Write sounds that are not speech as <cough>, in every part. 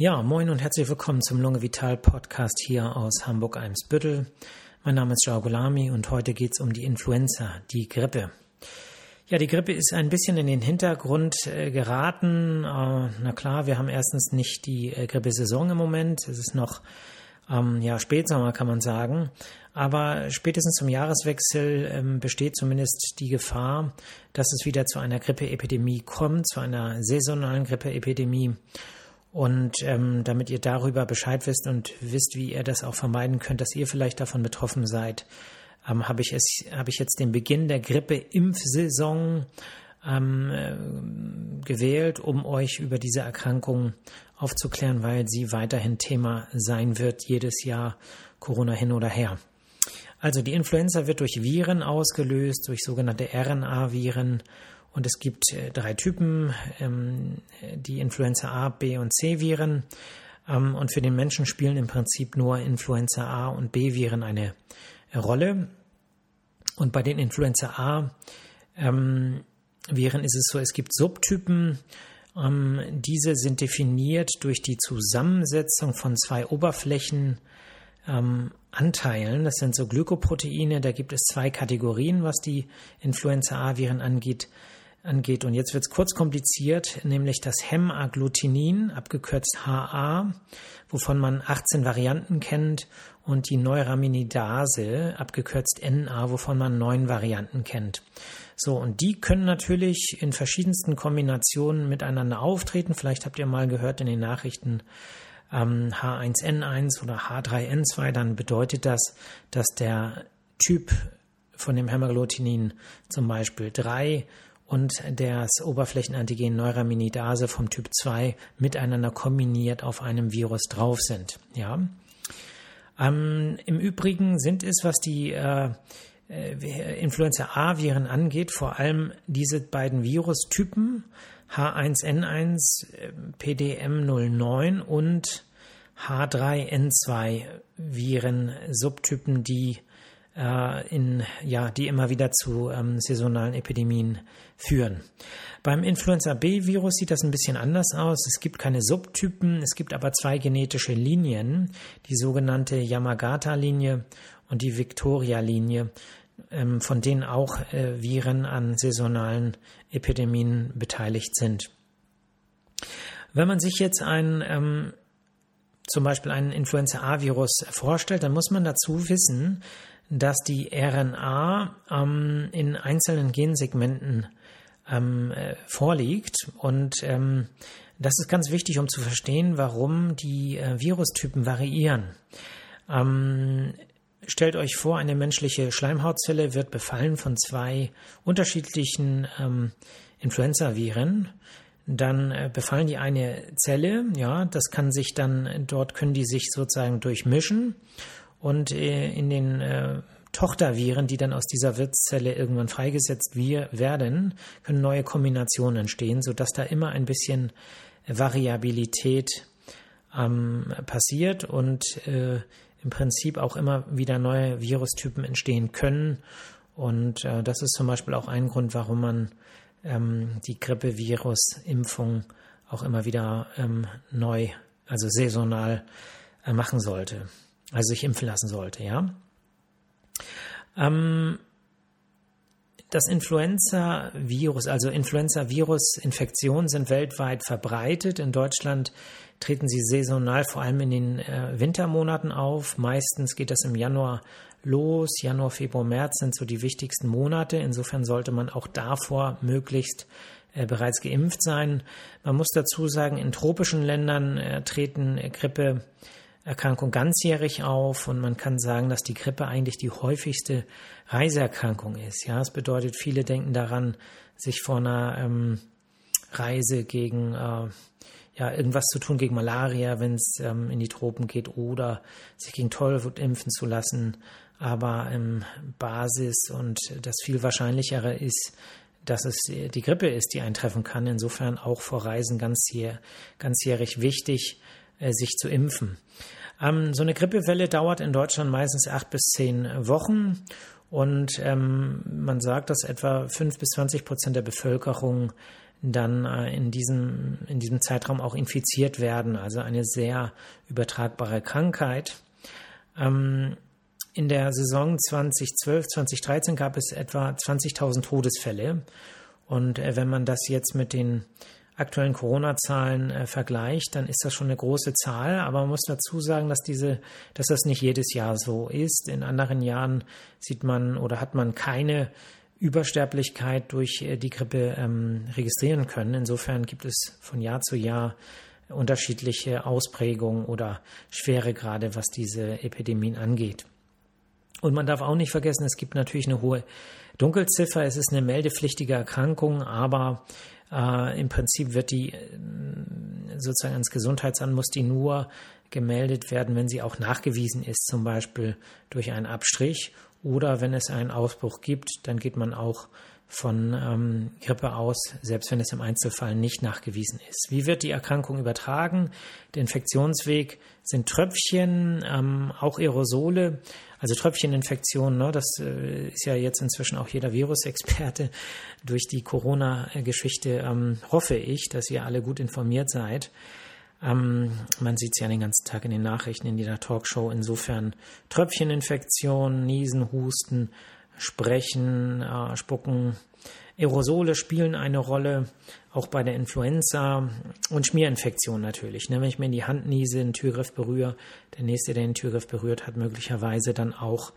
Ja, moin und herzlich willkommen zum Lunge Vital Podcast hier aus Hamburg-Eimsbüttel. Mein Name ist Jao und heute geht es um die Influenza, die Grippe. Ja, die Grippe ist ein bisschen in den Hintergrund äh, geraten. Äh, na klar, wir haben erstens nicht die äh, Grippesaison im Moment. Es ist noch ähm, ja, Spätsommer, kann man sagen. Aber spätestens zum Jahreswechsel ähm, besteht zumindest die Gefahr, dass es wieder zu einer Grippeepidemie kommt, zu einer saisonalen Grippeepidemie. Und ähm, damit ihr darüber Bescheid wisst und wisst, wie ihr das auch vermeiden könnt, dass ihr vielleicht davon betroffen seid, ähm, habe ich, es, hab ich jetzt den Beginn der Grippe-Impfsaison ähm, äh, gewählt, um euch über diese Erkrankung aufzuklären, weil sie weiterhin Thema sein wird, jedes Jahr Corona hin oder her. Also die Influenza wird durch Viren ausgelöst, durch sogenannte RNA-Viren und es gibt äh, drei Typen, ähm, die Influenza A, B und C Viren. Ähm, und für den Menschen spielen im Prinzip nur Influenza A und B Viren eine Rolle. Und bei den Influenza A ähm, Viren ist es so, es gibt Subtypen. Ähm, diese sind definiert durch die Zusammensetzung von zwei Oberflächen. Ähm, Anteilen, das sind so Glykoproteine, da gibt es zwei Kategorien, was die Influenza-A-Viren angeht angeht. Und jetzt wird es kurz kompliziert, nämlich das Hemagglutenin, abgekürzt HA, wovon man 18 Varianten kennt, und die Neuraminidase, abgekürzt NA, wovon man neun Varianten kennt. So, und die können natürlich in verschiedensten Kombinationen miteinander auftreten. Vielleicht habt ihr mal gehört in den Nachrichten, ähm, H1N1 oder H3N2, dann bedeutet das, dass der Typ von dem Hämaglutinin zum Beispiel 3 und das Oberflächenantigen Neuraminidase vom Typ 2 miteinander kombiniert auf einem Virus drauf sind. Ja. Ähm, Im Übrigen sind es, was die äh, äh Influenza-A-Viren angeht, vor allem diese beiden Virustypen H1N1 PDM09 und H3N2 Viren Subtypen, die in, ja, die immer wieder zu ähm, saisonalen Epidemien führen. Beim Influenza B-Virus sieht das ein bisschen anders aus. Es gibt keine Subtypen, es gibt aber zwei genetische Linien, die sogenannte Yamagata-Linie und die Victoria-Linie, ähm, von denen auch äh, Viren an saisonalen Epidemien beteiligt sind. Wenn man sich jetzt ein ähm, zum Beispiel einen Influenza-A-Virus vorstellt, dann muss man dazu wissen, dass die RNA ähm, in einzelnen Gensegmenten ähm, äh, vorliegt. Und ähm, das ist ganz wichtig, um zu verstehen, warum die äh, Virustypen variieren. Ähm, stellt euch vor, eine menschliche Schleimhautzelle wird befallen von zwei unterschiedlichen ähm, Influenza-Viren dann äh, befallen die eine Zelle, ja, das kann sich dann, dort können die sich sozusagen durchmischen und äh, in den äh, Tochterviren, die dann aus dieser Wirtszelle irgendwann freigesetzt werden, können neue Kombinationen entstehen, sodass da immer ein bisschen Variabilität ähm, passiert und äh, im Prinzip auch immer wieder neue Virustypen entstehen können. Und äh, das ist zum Beispiel auch ein Grund, warum man ähm, die Grippevirus-Impfung auch immer wieder ähm, neu, also saisonal äh, machen sollte also sich impfen lassen sollte, ja. Ähm, das Influenza-Virus, also Influenza-Virus-Infektionen sind weltweit verbreitet. In Deutschland treten sie saisonal vor allem in den äh, Wintermonaten auf. Meistens geht das im Januar los. Januar, Februar, März sind so die wichtigsten Monate. Insofern sollte man auch davor möglichst äh, bereits geimpft sein. Man muss dazu sagen, in tropischen Ländern äh, treten Grippe Erkrankung ganzjährig auf und man kann sagen, dass die Grippe eigentlich die häufigste Reiseerkrankung ist. Ja, es bedeutet, viele denken daran, sich vor einer ähm, Reise gegen äh, ja, irgendwas zu tun gegen Malaria, wenn es ähm, in die Tropen geht, oder sich gegen Tollwut impfen zu lassen. Aber ähm, Basis und das viel wahrscheinlichere ist, dass es die Grippe ist, die eintreffen kann. Insofern auch vor Reisen ganzjähr, ganzjährig wichtig, äh, sich zu impfen. Ähm, so eine Grippewelle dauert in Deutschland meistens acht bis zehn Wochen und ähm, man sagt, dass etwa fünf bis zwanzig Prozent der Bevölkerung dann äh, in, diesem, in diesem Zeitraum auch infiziert werden. Also eine sehr übertragbare Krankheit. Ähm, in der Saison 2012, 2013 gab es etwa 20.000 Todesfälle. Und äh, wenn man das jetzt mit den aktuellen Corona-Zahlen äh, vergleicht, dann ist das schon eine große Zahl. Aber man muss dazu sagen, dass diese, dass das nicht jedes Jahr so ist. In anderen Jahren sieht man oder hat man keine Übersterblichkeit durch äh, die Grippe ähm, registrieren können. Insofern gibt es von Jahr zu Jahr unterschiedliche Ausprägungen oder Schweregrade, was diese Epidemien angeht. Und man darf auch nicht vergessen, es gibt natürlich eine hohe Dunkelziffer. Es ist eine meldepflichtige Erkrankung, aber äh, im Prinzip wird die äh, sozusagen ans Gesundheitsamt muss die nur gemeldet werden, wenn sie auch nachgewiesen ist, zum Beispiel durch einen Abstrich oder wenn es einen Ausbruch gibt, dann geht man auch von ähm, Grippe aus, selbst wenn es im Einzelfall nicht nachgewiesen ist. Wie wird die Erkrankung übertragen? Der Infektionsweg sind Tröpfchen, ähm, auch Aerosole, also Tröpfcheninfektionen. Ne, das äh, ist ja jetzt inzwischen auch jeder Virusexperte. <laughs> Durch die Corona-Geschichte ähm, hoffe ich, dass ihr alle gut informiert seid. Ähm, man sieht es ja den ganzen Tag in den Nachrichten, in jeder Talkshow. Insofern Tröpfcheninfektionen, Niesen, Husten, Sprechen, äh, Spucken. Aerosole spielen eine Rolle, auch bei der Influenza und Schmierinfektion natürlich. Ne? Wenn ich mir in die Hand niese, den Türgriff berühre, der nächste, der den Türgriff berührt, hat möglicherweise dann auch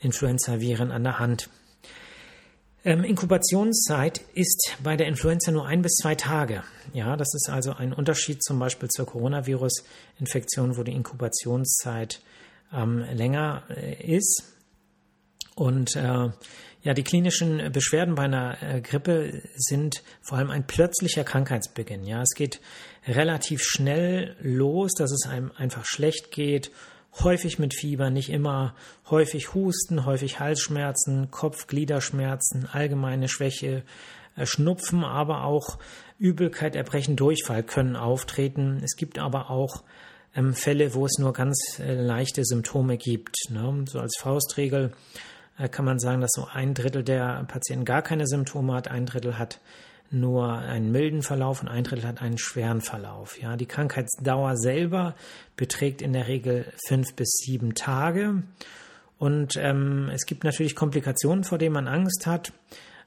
Influenza-Viren an der Hand. Ähm, Inkubationszeit ist bei der Influenza nur ein bis zwei Tage. Ja, das ist also ein Unterschied zum Beispiel zur Coronavirus-Infektion, wo die Inkubationszeit ähm, länger äh, ist. Und äh, ja, die klinischen Beschwerden bei einer äh, Grippe sind vor allem ein plötzlicher Krankheitsbeginn. Ja, es geht relativ schnell los, dass es einem einfach schlecht geht, häufig mit Fieber, nicht immer, häufig Husten, häufig Halsschmerzen, Kopf-Gliederschmerzen, allgemeine Schwäche, äh, Schnupfen, aber auch Übelkeit, Erbrechen, Durchfall können auftreten. Es gibt aber auch ähm, Fälle, wo es nur ganz äh, leichte Symptome gibt. Ne? So als Faustregel kann man sagen, dass so ein Drittel der Patienten gar keine Symptome hat, ein Drittel hat nur einen milden Verlauf und ein Drittel hat einen schweren Verlauf. Ja, die Krankheitsdauer selber beträgt in der Regel fünf bis sieben Tage. Und ähm, es gibt natürlich Komplikationen, vor denen man Angst hat.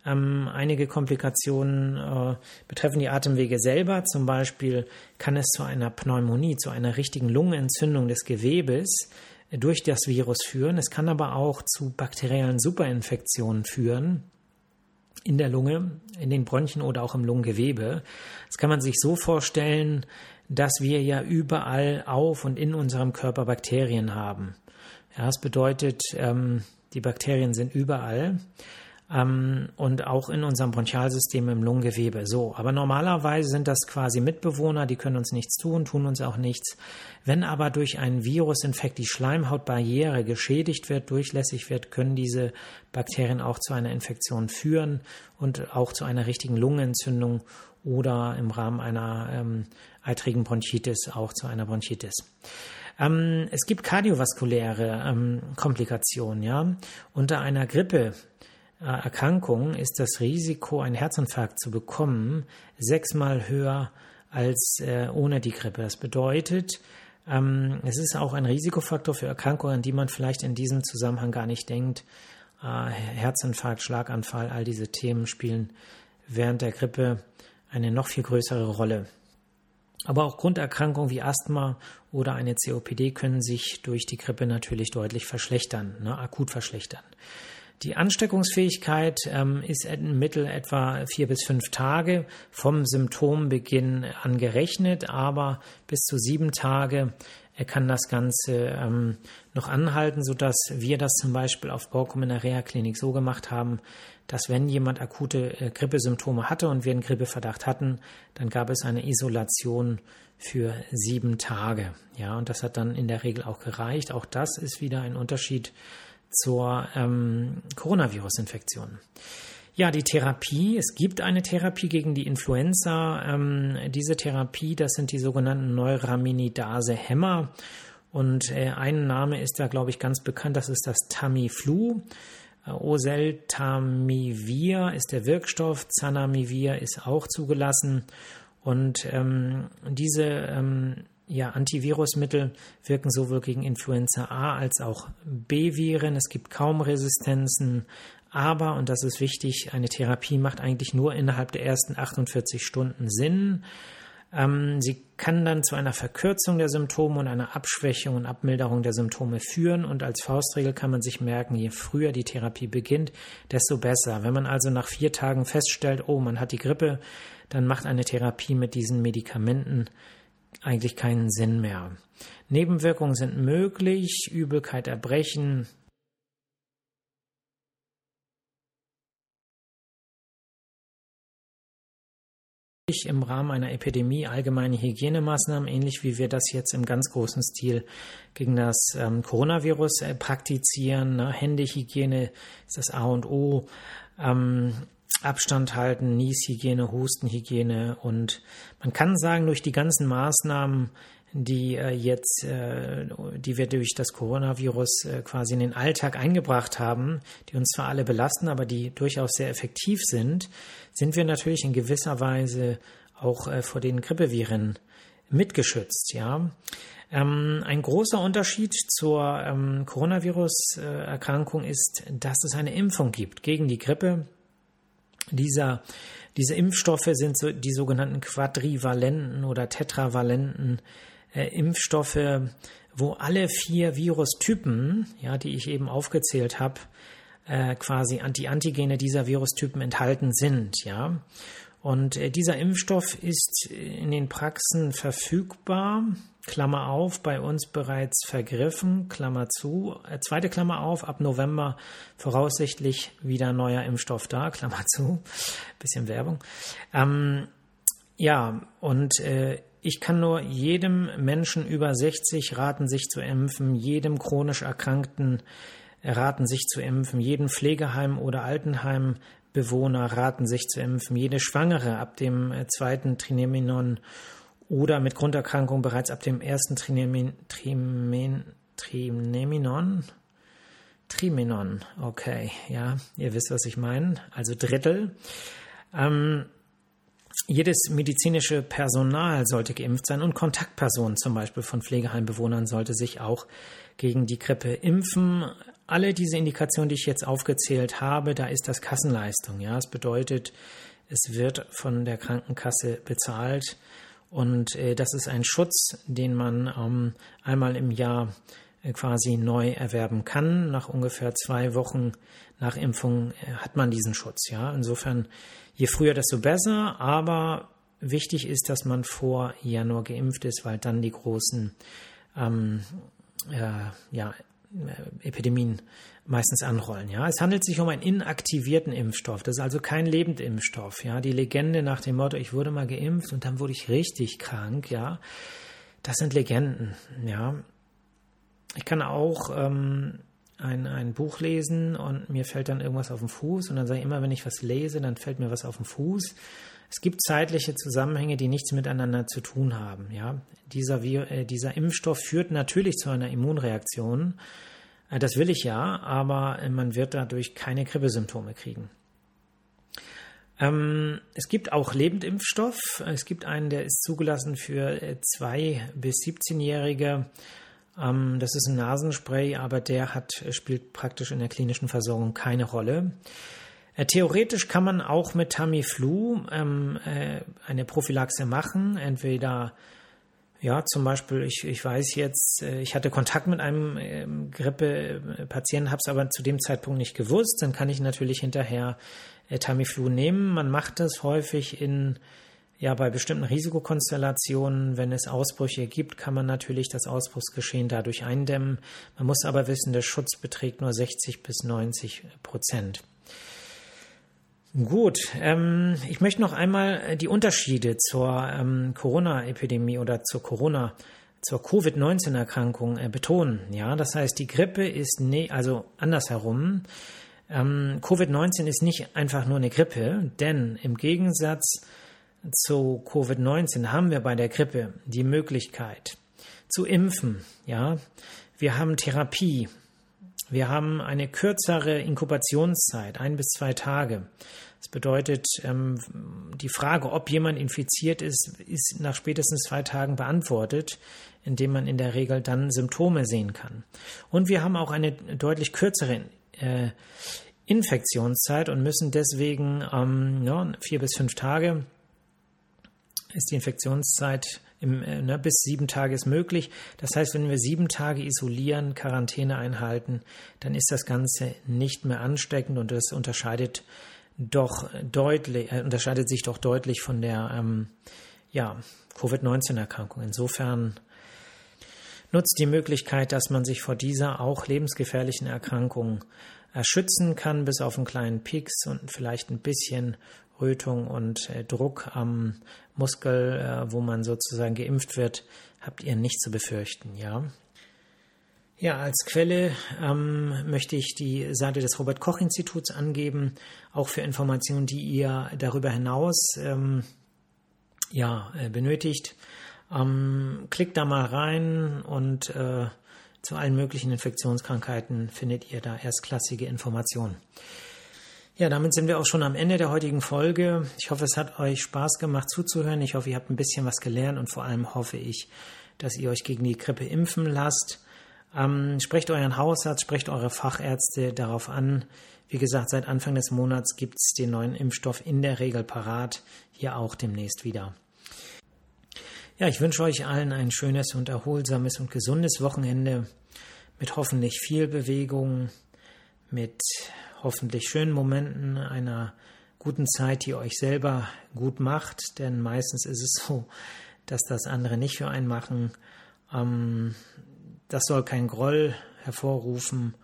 Ähm, einige Komplikationen äh, betreffen die Atemwege selber. Zum Beispiel kann es zu einer Pneumonie, zu einer richtigen Lungenentzündung des Gewebes durch das Virus führen. Es kann aber auch zu bakteriellen Superinfektionen führen in der Lunge, in den Bronchien oder auch im Lungengewebe. Das kann man sich so vorstellen, dass wir ja überall auf und in unserem Körper Bakterien haben. Ja, das bedeutet, ähm, die Bakterien sind überall ähm, und auch in unserem Bronchialsystem im Lungengewebe. So, aber normalerweise sind das quasi Mitbewohner, die können uns nichts tun, tun uns auch nichts. Wenn aber durch einen Virusinfekt die Schleimhautbarriere geschädigt wird, durchlässig wird, können diese Bakterien auch zu einer Infektion führen und auch zu einer richtigen Lungenentzündung oder im Rahmen einer ähm, eitrigen Bronchitis auch zu einer Bronchitis. Ähm, es gibt kardiovaskuläre ähm, Komplikationen, ja. Unter einer Grippe Erkrankung ist das Risiko, einen Herzinfarkt zu bekommen, sechsmal höher als äh, ohne die Grippe. Das bedeutet, ähm, es ist auch ein Risikofaktor für Erkrankungen, an die man vielleicht in diesem Zusammenhang gar nicht denkt. Äh, Herzinfarkt, Schlaganfall, all diese Themen spielen während der Grippe eine noch viel größere Rolle. Aber auch Grunderkrankungen wie Asthma oder eine COPD können sich durch die Grippe natürlich deutlich verschlechtern, ne, akut verschlechtern. Die Ansteckungsfähigkeit ähm, ist im Mittel etwa vier bis fünf Tage vom Symptombeginn angerechnet, aber bis zu sieben Tage kann das Ganze ähm, noch anhalten, sodass wir das zum Beispiel auf Borkum in der Reha-Klinik so gemacht haben, dass wenn jemand akute äh, Grippesymptome hatte und wir einen Grippeverdacht hatten, dann gab es eine Isolation für sieben Tage. Ja, und das hat dann in der Regel auch gereicht. Auch das ist wieder ein Unterschied zur ähm, Coronavirus-Infektion. Ja, die Therapie. Es gibt eine Therapie gegen die Influenza. Ähm, diese Therapie, das sind die sogenannten Neuraminidase-Hämmer. Und äh, ein Name ist da, glaube ich, ganz bekannt. Das ist das Tamiflu. Oseltamivir ist der Wirkstoff, Zanamivir ist auch zugelassen. Und ähm, diese ähm, ja, Antivirusmittel wirken sowohl gegen Influenza A als auch B-Viren. Es gibt kaum Resistenzen, aber, und das ist wichtig, eine Therapie macht eigentlich nur innerhalb der ersten 48 Stunden Sinn. Ähm, sie kann dann zu einer Verkürzung der Symptome und einer Abschwächung und Abmilderung der Symptome führen. Und als Faustregel kann man sich merken, je früher die Therapie beginnt, desto besser. Wenn man also nach vier Tagen feststellt, oh, man hat die Grippe, dann macht eine Therapie mit diesen Medikamenten eigentlich keinen Sinn mehr. Nebenwirkungen sind möglich, Übelkeit, Erbrechen, im Rahmen einer Epidemie allgemeine Hygienemaßnahmen, ähnlich wie wir das jetzt im ganz großen Stil gegen das ähm, Coronavirus äh, praktizieren. Ne? Händehygiene ist das A und O. Ähm, Abstand halten, Nieshygiene, Hustenhygiene und man kann sagen, durch die ganzen Maßnahmen, die äh, jetzt, äh, die wir durch das Coronavirus äh, quasi in den Alltag eingebracht haben, die uns zwar alle belasten, aber die durchaus sehr effektiv sind, sind wir natürlich in gewisser Weise auch äh, vor den Grippeviren mitgeschützt, ja. Ähm, ein großer Unterschied zur ähm, Coronavirus-Erkrankung ist, dass es eine Impfung gibt gegen die Grippe dieser, diese Impfstoffe sind so die sogenannten quadrivalenten oder tetravalenten äh, Impfstoffe, wo alle vier Virustypen, ja, die ich eben aufgezählt habe, äh, quasi die Antigene dieser Virustypen enthalten sind, ja. Und äh, dieser Impfstoff ist in den Praxen verfügbar Klammer auf, bei uns bereits vergriffen, Klammer zu, äh, zweite Klammer auf, ab November voraussichtlich wieder neuer Impfstoff da, <laughs> Klammer zu, bisschen Werbung. Ähm, ja, und äh, ich kann nur jedem Menschen über 60 raten, sich zu impfen, jedem chronisch Erkrankten raten, sich zu impfen, jedem Pflegeheim oder Altenheimbewohner raten, sich zu impfen, jede Schwangere ab dem äh, zweiten Trineminon oder mit Grunderkrankung bereits ab dem ersten Trinemin, Trimen. Trimenon, okay, ja, ihr wisst, was ich meine, also Drittel. Ähm, jedes medizinische Personal sollte geimpft sein und Kontaktpersonen zum Beispiel von Pflegeheimbewohnern sollte sich auch gegen die Grippe impfen. Alle diese Indikationen, die ich jetzt aufgezählt habe, da ist das Kassenleistung. Ja, es bedeutet, es wird von der Krankenkasse bezahlt und äh, das ist ein Schutz, den man ähm, einmal im Jahr äh, quasi neu erwerben kann. Nach ungefähr zwei Wochen nach Impfung äh, hat man diesen Schutz. Ja, insofern je früher, desto besser. Aber wichtig ist, dass man vor Januar geimpft ist, weil dann die großen ähm, äh, ja, Epidemien meistens anrollen. Ja, es handelt sich um einen inaktivierten Impfstoff. Das ist also kein Lebendimpfstoff. Ja, die Legende nach dem Motto, ich wurde mal geimpft und dann wurde ich richtig krank. Ja, das sind Legenden. Ja, ich kann auch ähm, ein, ein Buch lesen und mir fällt dann irgendwas auf den Fuß und dann sage ich immer, wenn ich was lese, dann fällt mir was auf den Fuß. Es gibt zeitliche Zusammenhänge, die nichts miteinander zu tun haben. Ja, dieser, äh, dieser Impfstoff führt natürlich zu einer Immunreaktion. Äh, das will ich ja, aber äh, man wird dadurch keine Grippesymptome kriegen. Ähm, es gibt auch Lebendimpfstoff. Es gibt einen, der ist zugelassen für 2- bis 17-Jährige. Ähm, das ist ein Nasenspray, aber der hat, spielt praktisch in der klinischen Versorgung keine Rolle. Theoretisch kann man auch mit Tamiflu ähm, äh, eine Prophylaxe machen, entweder ja, zum Beispiel, ich, ich weiß jetzt, äh, ich hatte Kontakt mit einem ähm, Grippe-Patienten, habe es aber zu dem Zeitpunkt nicht gewusst. Dann kann ich natürlich hinterher äh, Tamiflu nehmen. Man macht das häufig in, ja, bei bestimmten Risikokonstellationen. Wenn es Ausbrüche gibt, kann man natürlich das Ausbruchsgeschehen dadurch eindämmen. Man muss aber wissen, der Schutz beträgt nur 60 bis 90 Prozent. Gut, ähm, ich möchte noch einmal äh, die Unterschiede zur ähm, Corona-Epidemie oder zur Corona, zur Covid-19-Erkrankung äh, betonen. Ja, das heißt, die Grippe ist ne, also andersherum. Ähm, Covid-19 ist nicht einfach nur eine Grippe, denn im Gegensatz zu Covid-19 haben wir bei der Grippe die Möglichkeit zu impfen. Ja, wir haben Therapie Wir haben eine kürzere Inkubationszeit, ein bis zwei Tage. Das bedeutet, ähm, die Frage, ob jemand infiziert ist, ist nach spätestens zwei Tagen beantwortet, indem man in der Regel dann Symptome sehen kann. Und wir haben auch eine deutlich kürzere äh, Infektionszeit und müssen deswegen ähm, vier bis fünf Tage ist die Infektionszeit im, äh, ne, bis sieben Tage ist möglich. Das heißt, wenn wir sieben Tage isolieren, Quarantäne einhalten, dann ist das Ganze nicht mehr ansteckend und das unterscheidet doch deutlich, äh, unterscheidet sich doch deutlich von der ähm, ja, Covid-19-Erkrankung. Insofern nutzt die Möglichkeit, dass man sich vor dieser auch lebensgefährlichen Erkrankung erschützen kann, bis auf einen kleinen Pieks und vielleicht ein bisschen Rötung und äh, Druck am Muskel, äh, wo man sozusagen geimpft wird, habt ihr nicht zu befürchten, ja. Ja, als Quelle ähm, möchte ich die Seite des Robert Koch Instituts angeben, auch für Informationen, die ihr darüber hinaus ähm, ja, äh, benötigt. Ähm, klickt da mal rein und äh, zu allen möglichen Infektionskrankheiten findet ihr da erstklassige Informationen. Ja, damit sind wir auch schon am Ende der heutigen Folge. Ich hoffe, es hat euch Spaß gemacht zuzuhören. Ich hoffe, ihr habt ein bisschen was gelernt und vor allem hoffe ich, dass ihr euch gegen die Grippe impfen lasst. Ähm, sprecht euren Hausarzt, sprecht eure Fachärzte darauf an. Wie gesagt, seit Anfang des Monats gibt es den neuen Impfstoff in der Regel parat, hier auch demnächst wieder. Ja, ich wünsche euch allen ein schönes und erholsames und gesundes Wochenende mit hoffentlich viel Bewegung, mit hoffentlich schönen Momenten einer guten Zeit, die euch selber gut macht, denn meistens ist es so, dass das andere nicht für einen machen. Ähm, das soll kein Groll hervorrufen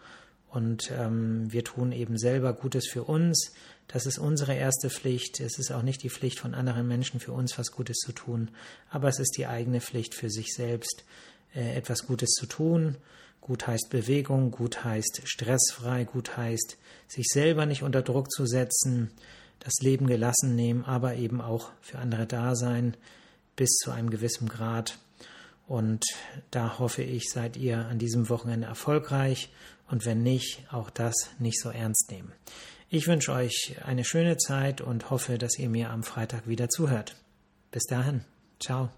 und ähm, wir tun eben selber Gutes für uns. Das ist unsere erste Pflicht. Es ist auch nicht die Pflicht von anderen Menschen für uns was Gutes zu tun, aber es ist die eigene Pflicht für sich selbst, äh, etwas Gutes zu tun Gut heißt Bewegung, gut heißt stressfrei, gut heißt sich selber nicht unter Druck zu setzen, das Leben gelassen nehmen, aber eben auch für andere da sein bis zu einem gewissen Grad. Und da hoffe ich, seid ihr an diesem Wochenende erfolgreich und wenn nicht, auch das nicht so ernst nehmen. Ich wünsche euch eine schöne Zeit und hoffe, dass ihr mir am Freitag wieder zuhört. Bis dahin, ciao.